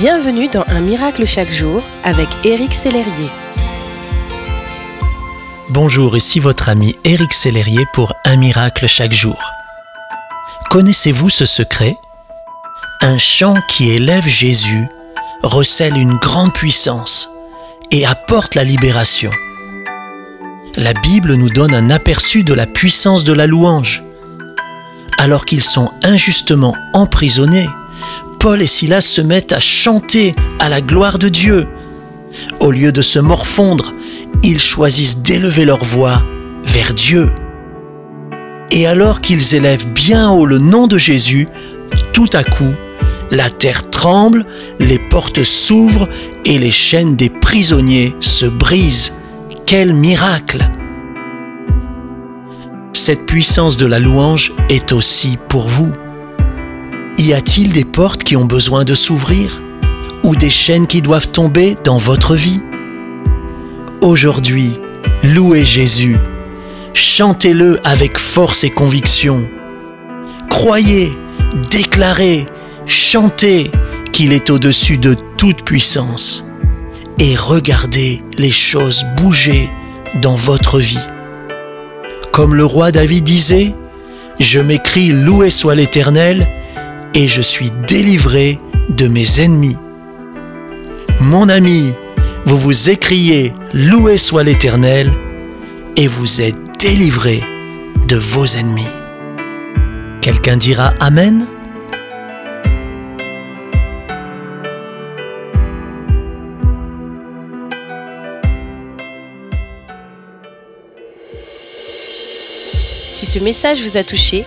Bienvenue dans Un miracle chaque jour avec Éric Sellerier. Bonjour, ici votre ami Éric Sellerier pour Un miracle chaque jour. Connaissez-vous ce secret? Un chant qui élève Jésus recèle une grande puissance et apporte la libération. La Bible nous donne un aperçu de la puissance de la louange. Alors qu'ils sont injustement emprisonnés, Paul et Silas se mettent à chanter à la gloire de Dieu. Au lieu de se morfondre, ils choisissent d'élever leur voix vers Dieu. Et alors qu'ils élèvent bien haut le nom de Jésus, tout à coup, la terre tremble, les portes s'ouvrent et les chaînes des prisonniers se brisent. Quel miracle Cette puissance de la louange est aussi pour vous. Y a-t-il des portes qui ont besoin de s'ouvrir ou des chaînes qui doivent tomber dans votre vie? Aujourd'hui, louez Jésus, chantez-le avec force et conviction. Croyez, déclarez, chantez qu'il est au-dessus de toute puissance et regardez les choses bouger dans votre vie. Comme le roi David disait, Je m'écris loué soit l'Éternel, et je suis délivré de mes ennemis. Mon ami, vous vous écriez Loué soit l'Éternel et vous êtes délivré de vos ennemis. Quelqu'un dira Amen Si ce message vous a touché,